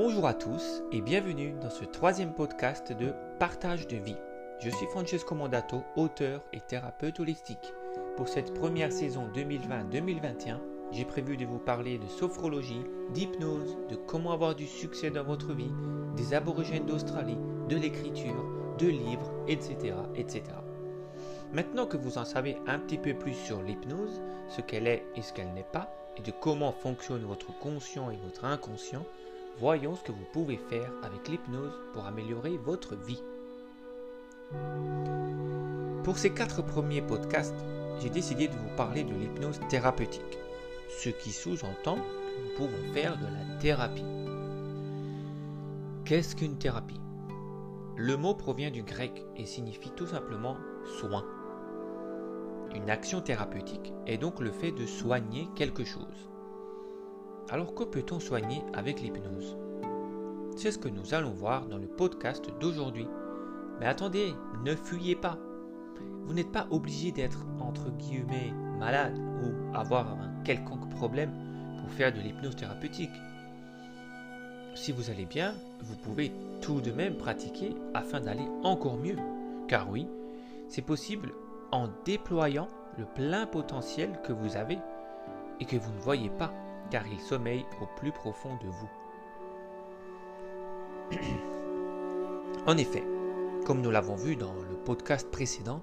Bonjour à tous et bienvenue dans ce troisième podcast de Partage de vie. Je suis Francesco Mondato, auteur et thérapeute holistique. Pour cette première saison 2020-2021, j'ai prévu de vous parler de sophrologie, d'hypnose, de comment avoir du succès dans votre vie, des aborigènes d'Australie, de l'écriture, de livres, etc., etc. Maintenant que vous en savez un petit peu plus sur l'hypnose, ce qu'elle est et ce qu'elle n'est pas, et de comment fonctionne votre conscient et votre inconscient, voyons ce que vous pouvez faire avec l'hypnose pour améliorer votre vie. Pour ces quatre premiers podcasts, j'ai décidé de vous parler de l'hypnose thérapeutique, ce qui sous-entend que nous pouvons faire de la thérapie. Qu'est-ce qu'une thérapie? Le mot provient du grec et signifie tout simplement soin. Une action thérapeutique est donc le fait de soigner quelque chose. Alors que peut-on soigner avec l'hypnose? C'est ce que nous allons voir dans le podcast d'aujourd'hui. Mais attendez, ne fuyez pas. Vous n'êtes pas obligé d'être entre guillemets malade ou avoir un quelconque problème pour faire de l'hypnose thérapeutique. Si vous allez bien, vous pouvez tout de même pratiquer afin d'aller encore mieux. Car oui, c'est possible en déployant le plein potentiel que vous avez et que vous ne voyez pas, car il sommeille au plus profond de vous. en effet, comme nous l'avons vu dans le podcast précédent,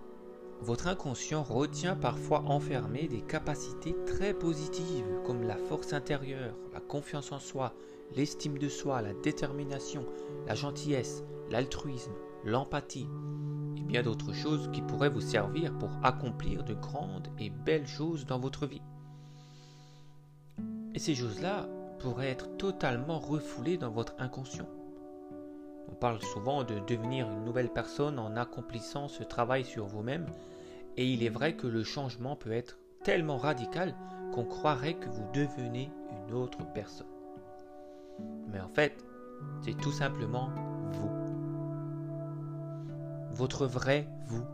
votre inconscient retient parfois enfermé des capacités très positives comme la force intérieure, la confiance en soi, l'estime de soi, la détermination, la gentillesse, l'altruisme, l'empathie, bien d'autres choses qui pourraient vous servir pour accomplir de grandes et belles choses dans votre vie. Et ces choses-là pourraient être totalement refoulées dans votre inconscient. On parle souvent de devenir une nouvelle personne en accomplissant ce travail sur vous-même, et il est vrai que le changement peut être tellement radical qu'on croirait que vous devenez une autre personne. Mais en fait, c'est tout simplement vous votre vrai vous.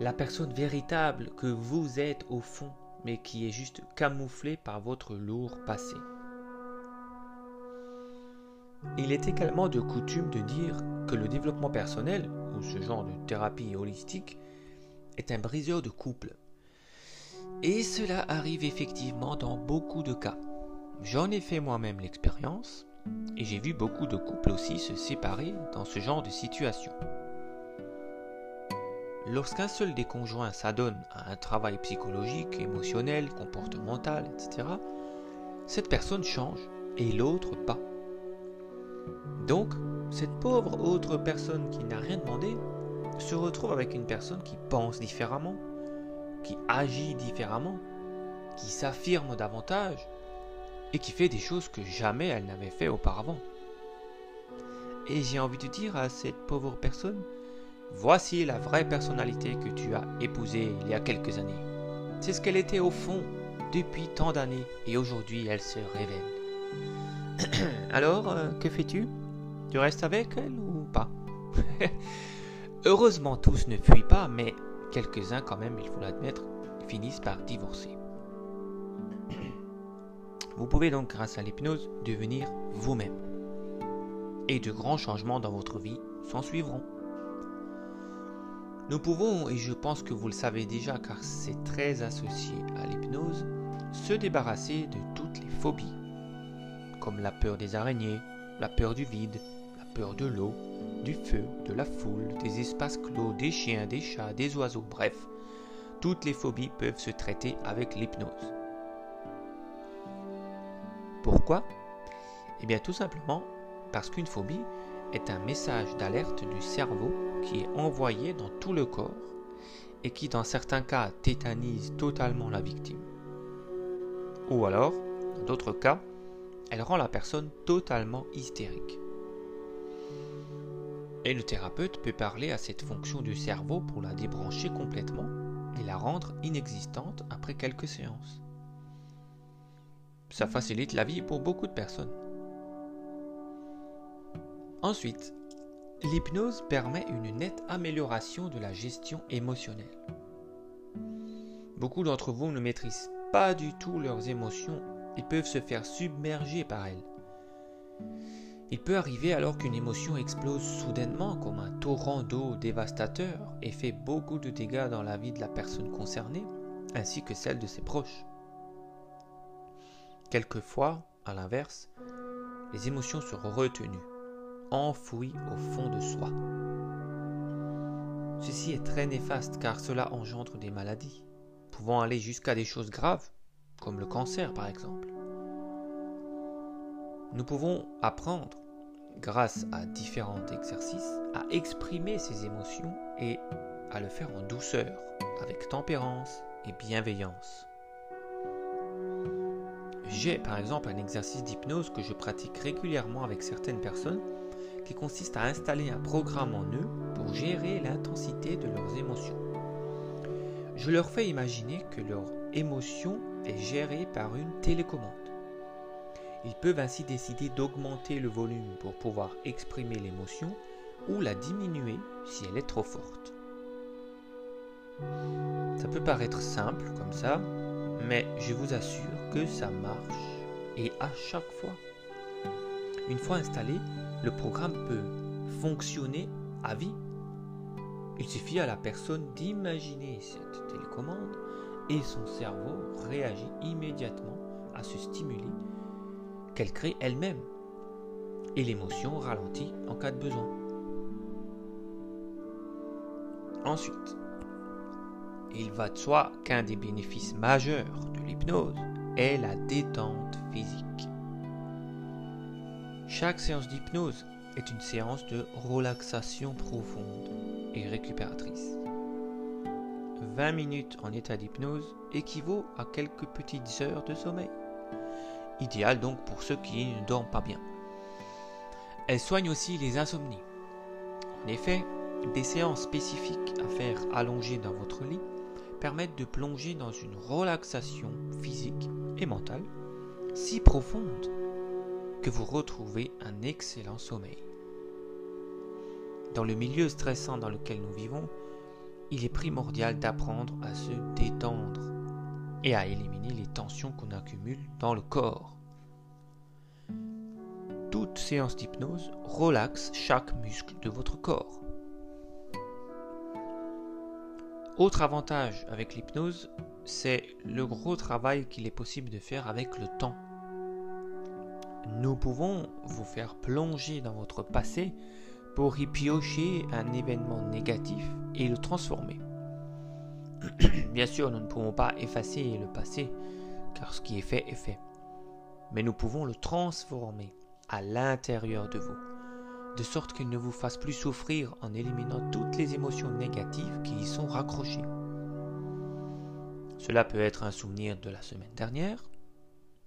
La personne véritable que vous êtes au fond, mais qui est juste camouflée par votre lourd passé. Il est également de coutume de dire que le développement personnel, ou ce genre de thérapie holistique, est un briseur de couple. Et cela arrive effectivement dans beaucoup de cas. J'en ai fait moi-même l'expérience, et j'ai vu beaucoup de couples aussi se séparer dans ce genre de situation. Lorsqu'un seul des conjoints s'adonne à un travail psychologique, émotionnel, comportemental, etc., cette personne change et l'autre pas. Donc, cette pauvre autre personne qui n'a rien demandé se retrouve avec une personne qui pense différemment, qui agit différemment, qui s'affirme davantage, et qui fait des choses que jamais elle n'avait fait auparavant. Et j'ai envie de dire à cette pauvre personne, voici la vraie personnalité que tu as épousée il y a quelques années. C'est ce qu'elle était au fond depuis tant d'années et aujourd'hui elle se révèle. Alors, euh, que fais-tu? Tu restes avec elle ou pas? Heureusement tous ne fuient pas, mais quelques-uns quand même, il faut l'admettre, finissent par divorcer. Vous pouvez donc, grâce à l'hypnose, devenir vous-même. Et de grands changements dans votre vie s'en suivront. Nous pouvons, et je pense que vous le savez déjà car c'est très associé à l'hypnose, se débarrasser de toutes les phobies, comme la peur des araignées, la peur du vide, la peur de l'eau, du feu, de la foule, des espaces clos, des chiens, des chats, des oiseaux, bref, toutes les phobies peuvent se traiter avec l'hypnose. Pourquoi? Eh bien tout simplement parce qu'une phobie est un message d'alerte du cerveau qui est envoyé dans tout le corps et qui dans certains cas tétanise totalement la victime. Ou alors, dans d'autres cas, elle rend la personne totalement hystérique. Et le thérapeute peut parler à cette fonction du cerveau pour la débrancher complètement et la rendre inexistante après quelques séances. Ça facilite la vie pour beaucoup de personnes. Ensuite, l'hypnose permet une nette amélioration de la gestion émotionnelle. Beaucoup d'entre vous ne maîtrisent pas du tout leurs émotions et peuvent se faire submerger par elles. Il peut arriver alors qu'une émotion explose soudainement comme un torrent d'eau dévastateur et fait beaucoup de dégâts dans la vie de la personne concernée ainsi que celle de ses proches. Quelquefois, à l'inverse, les émotions seront retenues, enfouies au fond de soi. Ceci est très néfaste car cela engendre des maladies, pouvant aller jusqu'à des choses graves, comme le cancer par exemple. Nous pouvons apprendre, grâce à différents exercices, à exprimer ces émotions et à le faire en douceur, avec tempérance et bienveillance. J'ai par exemple un exercice d'hypnose que je pratique régulièrement avec certaines personnes qui consiste à installer un programme en eux pour gérer l'intensité de leurs émotions. Je leur fais imaginer que leur émotion est gérée par une télécommande. Ils peuvent ainsi décider d'augmenter le volume pour pouvoir exprimer l'émotion ou la diminuer si elle est trop forte. Ça peut paraître simple comme ça, mais je vous assure que ça marche et à chaque fois. Une fois installé, le programme peut fonctionner à vie. Il suffit à la personne d'imaginer cette télécommande et son cerveau réagit immédiatement à ce stimuli qu'elle crée elle-même. Et l'émotion ralentit en cas de besoin. Ensuite, il va de soi qu'un des bénéfices majeurs de l'hypnose est la détente physique. Chaque séance d'hypnose est une séance de relaxation profonde et récupératrice. 20 minutes en état d'hypnose équivaut à quelques petites heures de sommeil. Idéal donc pour ceux qui ne dorment pas bien. Elle soigne aussi les insomnies. En effet, des séances spécifiques à faire allonger dans votre lit permettent de plonger dans une relaxation physique et mentale si profonde vous retrouvez un excellent sommeil. Dans le milieu stressant dans lequel nous vivons, il est primordial d'apprendre à se détendre et à éliminer les tensions qu'on accumule dans le corps. Toute séance d'hypnose relaxe chaque muscle de votre corps. Autre avantage avec l'hypnose, c'est le gros travail qu'il est possible de faire avec le temps. Nous pouvons vous faire plonger dans votre passé pour y piocher un événement négatif et le transformer. Bien sûr, nous ne pouvons pas effacer le passé, car ce qui est fait est fait. Mais nous pouvons le transformer à l'intérieur de vous de sorte qu'il ne vous fasse plus souffrir en éliminant toutes les émotions négatives qui y sont raccrochées. Cela peut être un souvenir de la semaine dernière,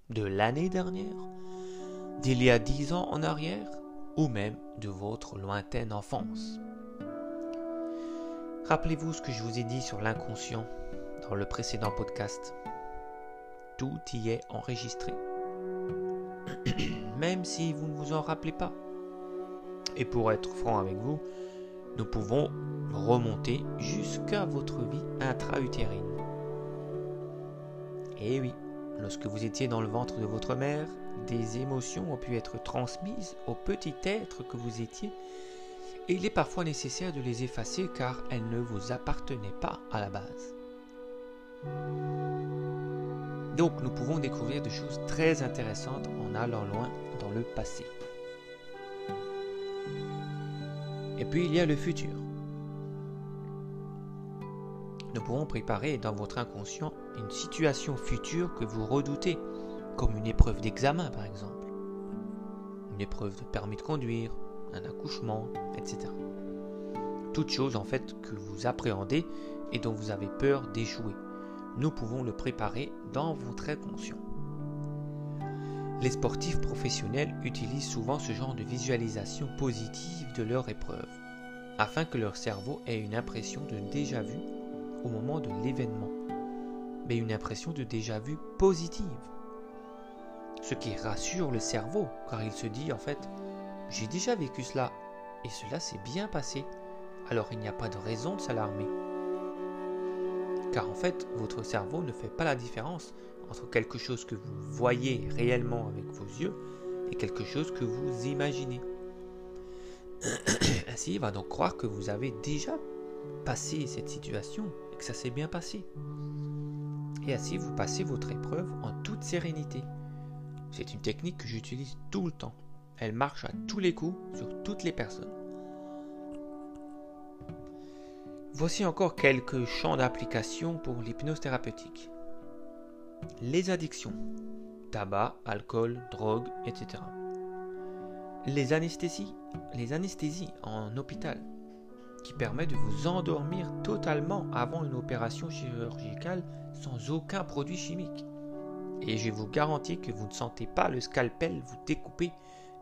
de l'année dernière, d'il y a dix ans en arrière, ou même de votre lointaine enfance. Rappelez-vous ce que je vous ai dit sur l'inconscient dans le précédent podcast. Tout y est enregistré. Même si vous ne vous en rappelez pas. Et pour être franc avec vous, nous pouvons remonter jusqu'à votre vie intra-utérine. Et oui, lorsque vous étiez dans le ventre de votre mère, des émotions ont pu être transmises au petit être que vous étiez, et il est parfois nécessaire de les effacer car elles ne vous appartenaient pas à la base. Donc nous pouvons découvrir des choses très intéressantes en allant loin dans le passé. Et puis il y a le futur. Nous pourrons préparer dans votre inconscient une situation future que vous redoutez, comme une épreuve d'examen par exemple, une épreuve de permis de conduire, un accouchement, etc. Toutes choses en fait que vous appréhendez et dont vous avez peur d'échouer. Nous pouvons le préparer dans votre inconscient. Les sportifs professionnels utilisent souvent ce genre de visualisation positive de leur épreuve, afin que leur cerveau ait une impression de déjà-vu au moment de l'événement, mais une impression de déjà-vu positive. Ce qui rassure le cerveau, car il se dit en fait, j'ai déjà vécu cela, et cela s'est bien passé, alors il n'y a pas de raison de s'alarmer. Car en fait, votre cerveau ne fait pas la différence entre quelque chose que vous voyez réellement avec vos yeux est quelque chose que vous imaginez. Ainsi, il va donc croire que vous avez déjà passé cette situation et que ça s'est bien passé. Et ainsi, vous passez votre épreuve en toute sérénité. C'est une technique que j'utilise tout le temps. Elle marche à tous les coups sur toutes les personnes. Voici encore quelques champs d'application pour l'hypnose thérapeutique. Les addictions, tabac, alcool, drogue, etc. Les anesthésies, les anesthésies en hôpital, qui permet de vous endormir totalement avant une opération chirurgicale sans aucun produit chimique. Et je vous garantis que vous ne sentez pas le scalpel vous découper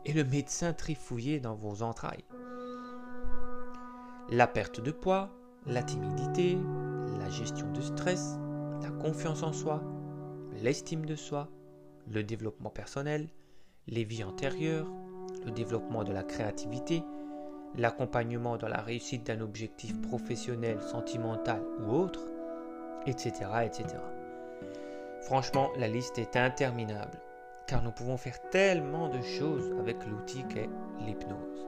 et le médecin trifouiller dans vos entrailles. La perte de poids, la timidité, la gestion du stress, la confiance en soi, l'estime de soi, le développement personnel, les vies antérieures, le développement de la créativité, l'accompagnement dans la réussite d'un objectif professionnel, sentimental ou autre, etc. Franchement, la liste est interminable, car nous pouvons faire tellement de choses avec l'outil qu'est l'hypnose.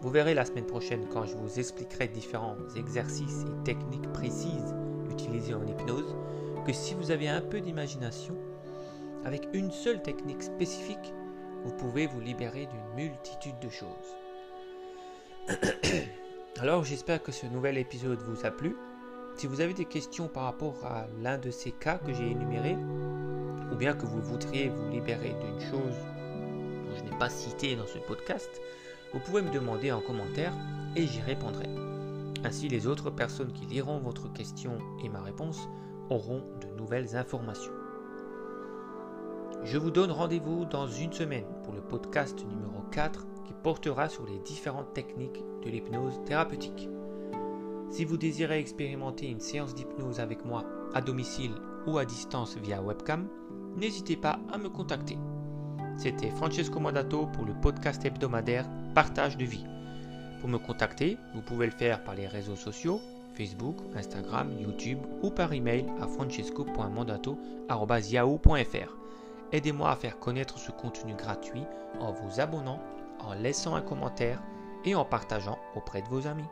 Vous verrez la semaine prochaine quand je vous expliquerai différents exercices et techniques précises utilisées en hypnose, que si vous avez un peu d'imagination, avec une seule technique spécifique, vous pouvez vous libérer d'une multitude de choses. Alors j'espère que ce nouvel épisode vous a plu. Si vous avez des questions par rapport à l'un de ces cas que j'ai énumérés, ou bien que vous voudriez vous libérer d'une chose dont je n'ai pas cité dans ce podcast, vous pouvez me demander en commentaire et j'y répondrai. Ainsi les autres personnes qui liront votre question et ma réponse auront de nouvelles informations. Je vous donne rendez-vous dans une semaine pour le podcast numéro 4 qui portera sur les différentes techniques de l'hypnose thérapeutique. Si vous désirez expérimenter une séance d'hypnose avec moi à domicile ou à distance via webcam, n'hésitez pas à me contacter. C'était Francesco Mandato pour le podcast hebdomadaire Partage de vie. Pour me contacter, vous pouvez le faire par les réseaux sociaux, Facebook, Instagram, YouTube ou par email à francesco.mandato.yahoo.fr. Aidez-moi à faire connaître ce contenu gratuit en vous abonnant, en laissant un commentaire et en partageant auprès de vos amis.